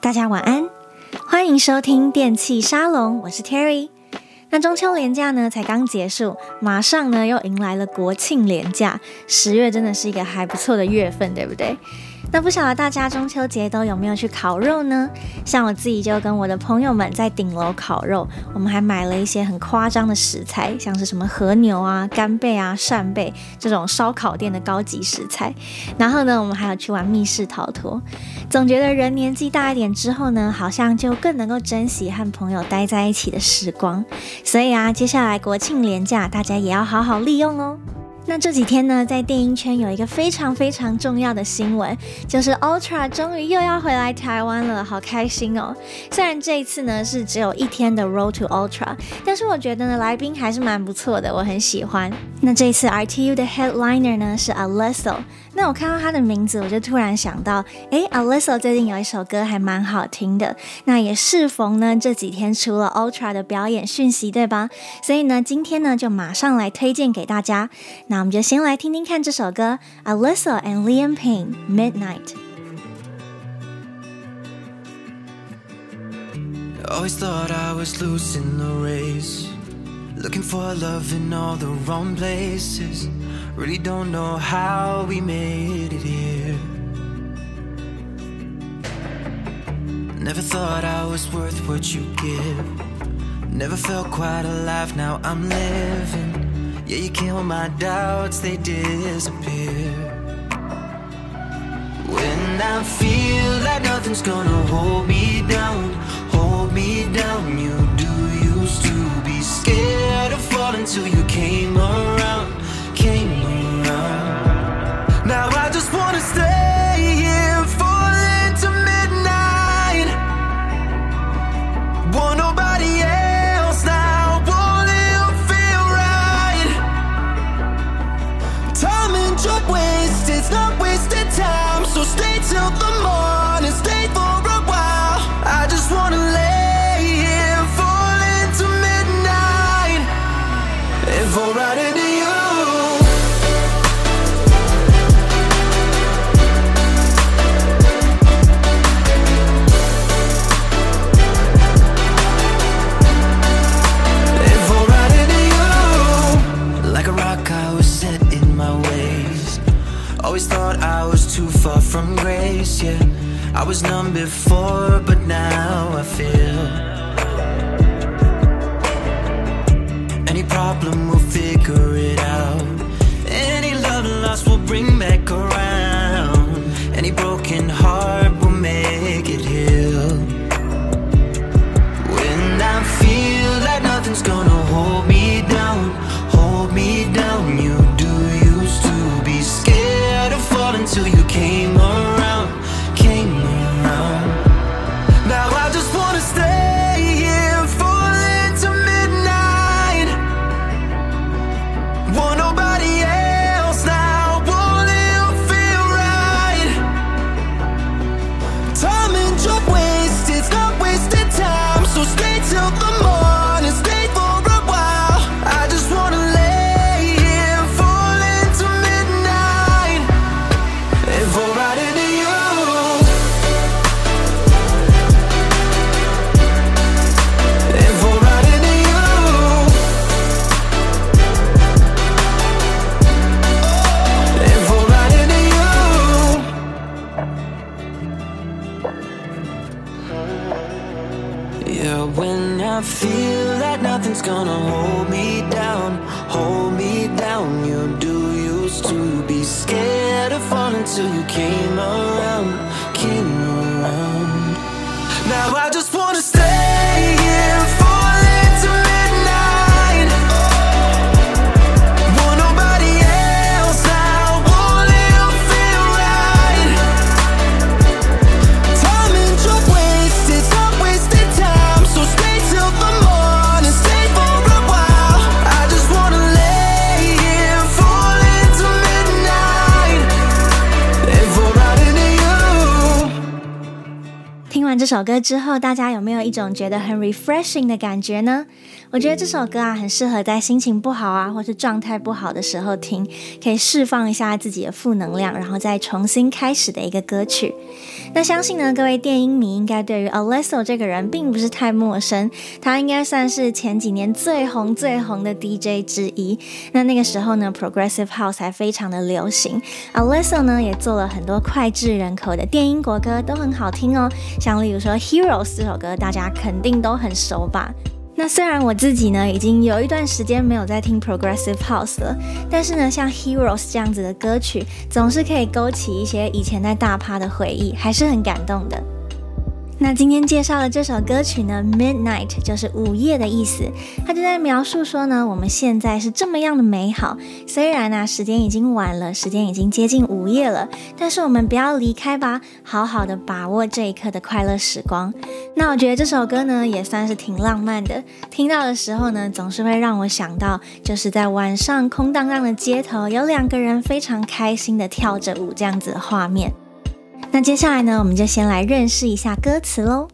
大家晚安，欢迎收听电器沙龙，我是 Terry。那中秋连假呢才刚结束，马上呢又迎来了国庆连假，十月真的是一个还不错的月份，对不对？那不晓得大家中秋节都有没有去烤肉呢？像我自己就跟我的朋友们在顶楼烤肉，我们还买了一些很夸张的食材，像是什么和牛啊、干贝啊、扇贝这种烧烤店的高级食材。然后呢，我们还有去玩密室逃脱。总觉得人年纪大一点之后呢，好像就更能够珍惜和朋友待在一起的时光。所以啊，接下来国庆连假，大家也要好好利用哦。那这几天呢，在电音圈有一个非常非常重要的新闻，就是 Ultra 终于又要回来台湾了，好开心哦！虽然这一次呢是只有一天的 Road to Ultra，但是我觉得呢来宾还是蛮不错的，我很喜欢。那这一次 RTU 的 Headliner 呢是 Alesso。那我看到他的名字，我就突然想到，诶，Alesso 最近有一首歌还蛮好听的。那也适逢呢这几天出了 Ultra 的表演讯息，对吧？所以呢，今天呢就马上来推荐给大家。那我们就先来听听看这首歌，Alesso and Liam Payne Midnight。Always thought I was losing the race, looking for love in all the wrong places. Really don't know how we made it here. Never thought I was worth what you give. Never felt quite alive, now I'm living. Yeah, you kill my doubts, they disappear. When I feel like nothing's gonna hold me down, hold me down. You do used to be scared of falling until you came It's not wasted time. So stay till the morning, stay for a while. I just wanna lay here, and fall into. And fall right into you. Like a rock, I was set my ways. Always thought I was too far from grace, yeah. I was numb before, but now I feel. Any problem, we'll figure it out. Any love lost, we'll bring back around. Any broken heart, we'll make it heal. When I feel like nothing's gonna Yeah, when I feel that nothing's gonna hold me down, hold me down. You do used to be scared of falling till you came around, came around. Now I just wanna stay 这首歌之后，大家有没有一种觉得很 refreshing 的感觉呢？我觉得这首歌啊，很适合在心情不好啊，或是状态不好的时候听，可以释放一下自己的负能量，然后再重新开始的一个歌曲。那相信呢，各位电音迷应该对于 Alesso 这个人并不是太陌生，他应该算是前几年最红最红的 DJ 之一。那那个时候呢，Progressive House 还非常的流行，Alesso 呢也做了很多脍炙人口的电音国歌，都很好听哦，像。例如说《Heroes》这首歌，大家肯定都很熟吧？那虽然我自己呢，已经有一段时间没有在听 Progressive House 了，但是呢，像《Heroes》这样子的歌曲，总是可以勾起一些以前在大趴的回忆，还是很感动的。那今天介绍的这首歌曲呢，Midnight 就是午夜的意思。它就在描述说呢，我们现在是这么样的美好。虽然呢，时间已经晚了，时间已经接近午夜了，但是我们不要离开吧，好好的把握这一刻的快乐时光。那我觉得这首歌呢，也算是挺浪漫的。听到的时候呢，总是会让我想到，就是在晚上空荡荡的街头，有两个人非常开心的跳着舞这样子的画面。那接下来呢，我们就先来认识一下歌词喽。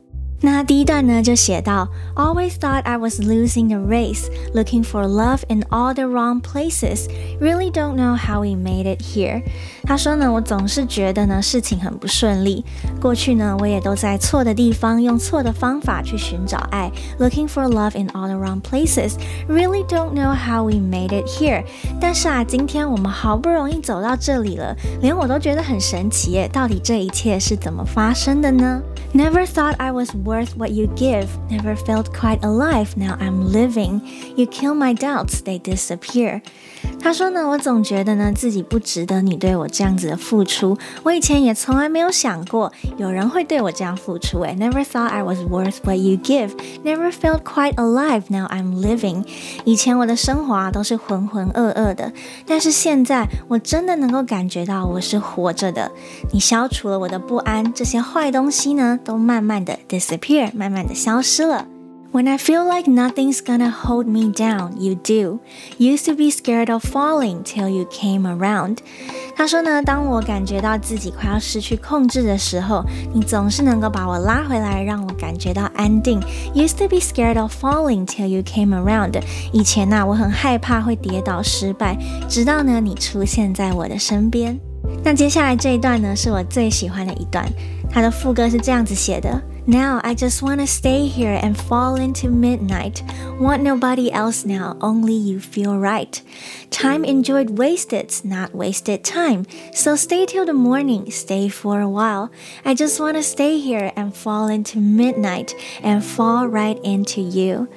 那第一段呢，就写到：Always thought I was losing the race, looking for love in all the wrong places. Really don't know how we made it here. 他说呢，我总是觉得呢，事情很不顺利。过去呢，我也都在错的地方，用错的方法去寻找爱，looking for love in all the wrong places. Really don't know how we made it here. 但是啊，今天我们好不容易走到这里了，连我都觉得很神奇耶，到底这一切是怎么发生的呢 ？Never thought I was worth what you give. Never felt quite alive. Now I'm living. You kill my doubts, they disappear. 他说呢，我总觉得呢，自己不值得你对我这样子的付出。我以前也从来没有想过有人会对我这样付出。诶，Never thought I was worth what you give. Never felt quite alive. Now I'm living. 以前我的生活啊都是浑浑噩噩的，但是现在我真的能够感觉到我是活着的。你消除了我的不安，这些坏东西呢，都慢慢的 disappear，慢慢的消失了。When I feel like nothing's gonna hold me down, you do. Used to be scared of falling till you came around. 他说呢，当我感觉到自己快要失去控制的时候，你总是能够把我拉回来，让我感觉到安定。Used to be scared of falling till you came around. 以前呢，我很害怕会跌倒失败，直到呢，你出现在我的身边。那接下来这一段呢，是我最喜欢的一段。它的副歌是这样子写的。Now I just wanna stay here and fall into midnight. Want nobody else now, only you feel right. Time enjoyed wasted, not wasted time. So stay till the morning, stay for a while. I just wanna stay here and fall into midnight and fall right into you.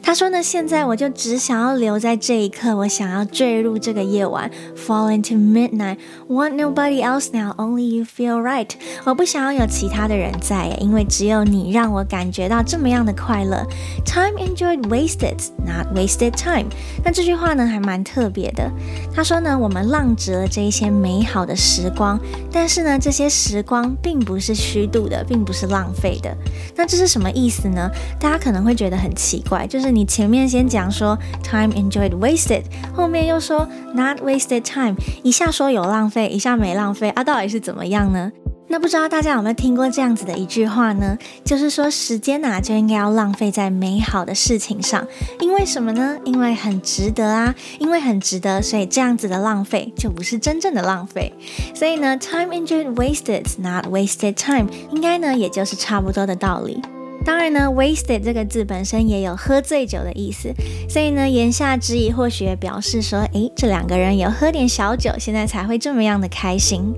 他说呢，现在我就只想要留在这一刻，我想要坠入这个夜晚 ，fall into midnight. Want nobody else now, only you feel right. 我不想要有其他的人在，因为只有你让我感觉到这么样的快乐。Time enjoyed wasted, not wasted time. 那这句话呢，还蛮特别的。他说呢，我们浪掷了这一些美好的时光，但是呢，这些时光并不是虚度的，并不是浪费的。那这是什么意思呢？大家可能会觉得很奇怪，就是。你前面先讲说 time enjoyed wasted，后面又说 not wasted time，time，一下说有浪费，一下没浪费啊，到底是怎么样呢？那不知道大家有没有听过这样子的一句话呢？就是说时间呐、啊、就应该要浪费在美好的事情上，因为什么呢？因为很值得啊，因为很值得，所以这样子的浪费就不是真正的浪费。所以呢，time enjoyed wasted, not wasted time，应该呢也就是差不多的道理。当然呢，wasted 这个字本身也有喝醉酒的意思，所以呢，言下之意或许也表示说，诶，这两个人有喝点小酒，现在才会这么样的开心。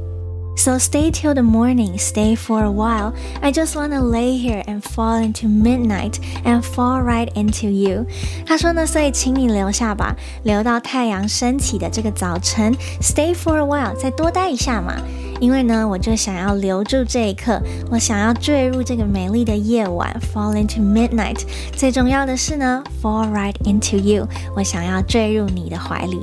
So stay till the morning, stay for a while. I just wanna lay here and fall into midnight and fall right into you. 他说呢，所以请你留下吧，留到太阳升起的这个早晨。Stay for a while，再多待一下嘛。因为呢，我就想要留住这一刻，我想要坠入这个美丽的夜晚，fall into midnight。最重要的是呢，fall right into you，我想要坠入你的怀里。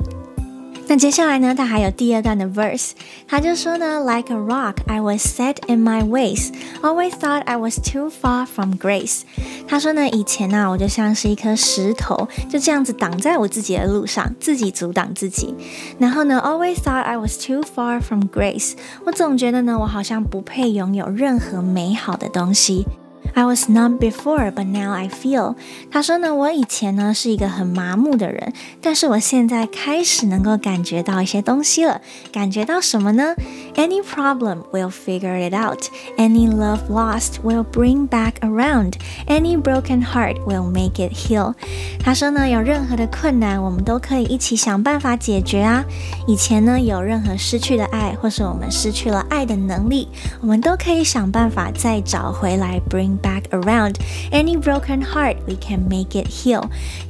那接下来呢，他还有第二段的 verse，他就说呢，Like a rock, I was set in my ways. Always thought I was too far from grace. 他说呢，以前呢、啊，我就像是一颗石头，就这样子挡在我自己的路上，自己阻挡自己。然后呢，Always thought I was too far from grace. 我总觉得呢，我好像不配拥有任何美好的东西。I was numb before, but now I feel。他说呢，我以前呢是一个很麻木的人，但是我现在开始能够感觉到一些东西了。感觉到什么呢？Any problem will figure it out. Any love lost will bring back around. Any broken heart will make it heal。他说呢，有任何的困难，我们都可以一起想办法解决啊。以前呢，有任何失去的爱，或是我们失去了爱的能力，我们都可以想办法再找回来，bring back around any broken heart, we can make it heal。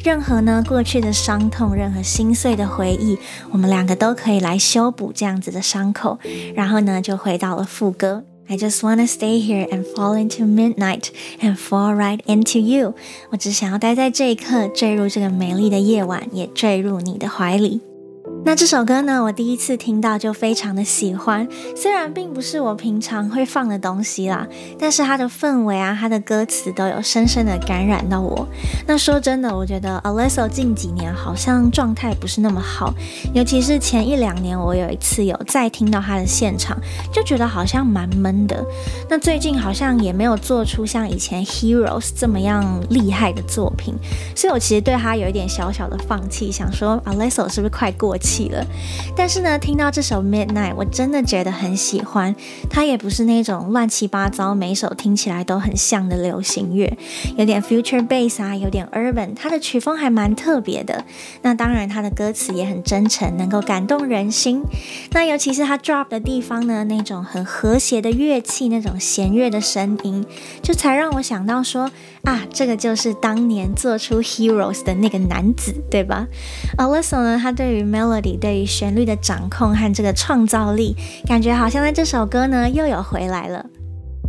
任何呢过去的伤痛，任何心碎的回忆，我们两个都可以来修补这样子的伤口。然后呢，就回到了副歌。I just wanna stay here and fall into midnight and fall right into you。我只想要待在这一刻，坠入这个美丽的夜晚，也坠入你的怀里。 那这首歌呢，我第一次听到就非常的喜欢，虽然并不是我平常会放的东西啦，但是它的氛围啊，它的歌词都有深深的感染到我。那说真的，我觉得 Alesso 近几年好像状态不是那么好，尤其是前一两年，我有一次有再听到他的现场，就觉得好像蛮闷的。那最近好像也没有做出像以前 Heroes 这么样厉害的作品，所以我其实对他有一点小小的放弃，想说 Alesso 是不是快过期气？了，但是呢，听到这首 Midnight，我真的觉得很喜欢。它也不是那种乱七八糟，每首听起来都很像的流行乐，有点 future bass 啊，有点 urban，它的曲风还蛮特别的。那当然，它的歌词也很真诚，能够感动人心。那尤其是它 drop 的地方呢，那种很和谐的乐器，那种弦乐的声音，就才让我想到说啊，这个就是当年做出 Heroes 的那个男子，对吧？Alesso 呢，他对于 melody 对于旋律的掌控和这个创造力，感觉好像在这首歌呢又有回来了。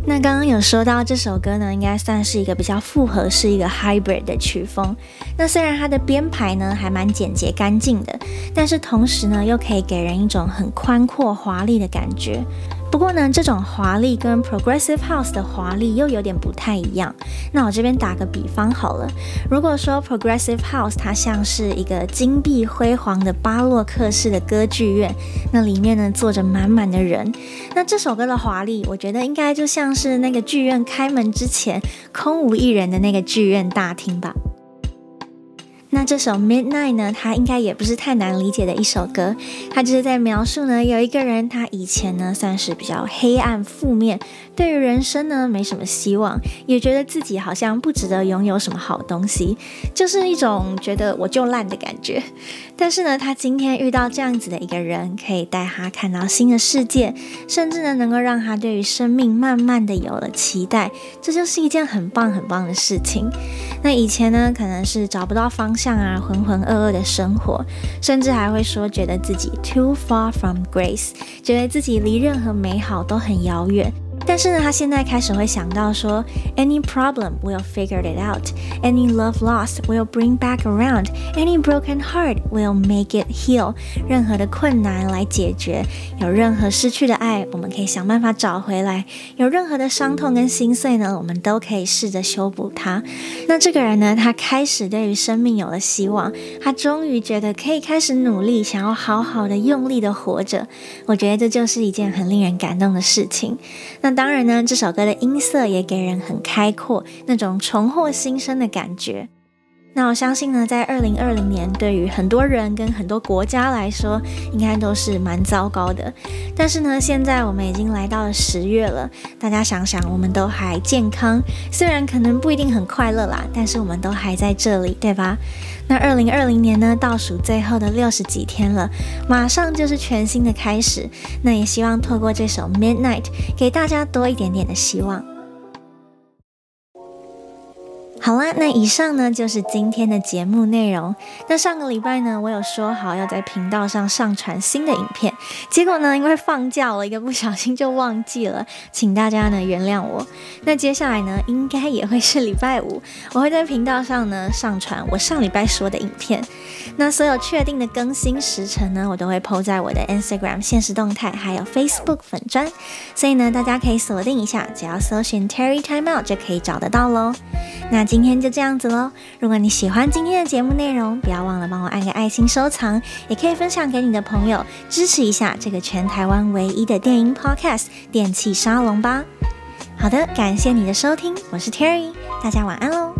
那刚刚有说到这首歌呢，应该算是一个比较复合，是一个 hybrid 的曲风。那虽然它的编排呢还蛮简洁干净的，但是同时呢又可以给人一种很宽阔华丽的感觉。不过呢，这种华丽跟 Progressive House 的华丽又有点不太一样。那我这边打个比方好了，如果说 Progressive House 它像是一个金碧辉煌的巴洛克式的歌剧院，那里面呢坐着满满的人，那这首歌的华丽，我觉得应该就像是那个剧院开门之前空无一人的那个剧院大厅吧。那这首 Midnight 呢，它应该也不是太难理解的一首歌，它就是在描述呢，有一个人，他以前呢算是比较黑暗负面，对于人生呢没什么希望，也觉得自己好像不值得拥有什么好东西，就是一种觉得我就烂的感觉。但是呢，他今天遇到这样子的一个人，可以带他看到新的世界，甚至呢能够让他对于生命慢慢的有了期待，这就是一件很棒很棒的事情。那以前呢，可能是找不到方向啊，浑浑噩噩的生活，甚至还会说觉得自己 too far from grace，觉得自己离任何美好都很遥远。但是呢，他现在开始会想到说，Any problem will figure it out. Any love lost will bring back around. Any broken heart will make it heal. 任何的困难来解决，有任何失去的爱，我们可以想办法找回来。有任何的伤痛跟心碎呢，我们都可以试着修补它。那这个人呢，他开始对于生命有了希望，他终于觉得可以开始努力，想要好好的用力的活着。我觉得这就是一件很令人感动的事情。那。当然呢，这首歌的音色也给人很开阔，那种重获新生的感觉。那我相信呢，在二零二零年，对于很多人跟很多国家来说，应该都是蛮糟糕的。但是呢，现在我们已经来到了十月了，大家想想，我们都还健康，虽然可能不一定很快乐啦，但是我们都还在这里，对吧？那二零二零年呢，倒数最后的六十几天了，马上就是全新的开始。那也希望透过这首 Midnight，给大家多一点点的希望。好啦，那以上呢就是今天的节目内容。那上个礼拜呢，我有说好要在频道上上传新的影片，结果呢，因为放假了，一个不小心就忘记了，请大家呢原谅我。那接下来呢，应该也会是礼拜五，我会在频道上呢上传我上礼拜说的影片。那所有确定的更新时程呢，我都会 po 在我的 Instagram 现实动态，还有 Facebook 粉砖，所以呢，大家可以锁定一下，只要搜寻 Terry Time Out 就可以找得到喽。那今今天就这样子喽。如果你喜欢今天的节目内容，不要忘了帮我按个爱心收藏，也可以分享给你的朋友，支持一下这个全台湾唯一的电影 Podcast《电器沙龙》吧。好的，感谢你的收听，我是 Terry，大家晚安喽。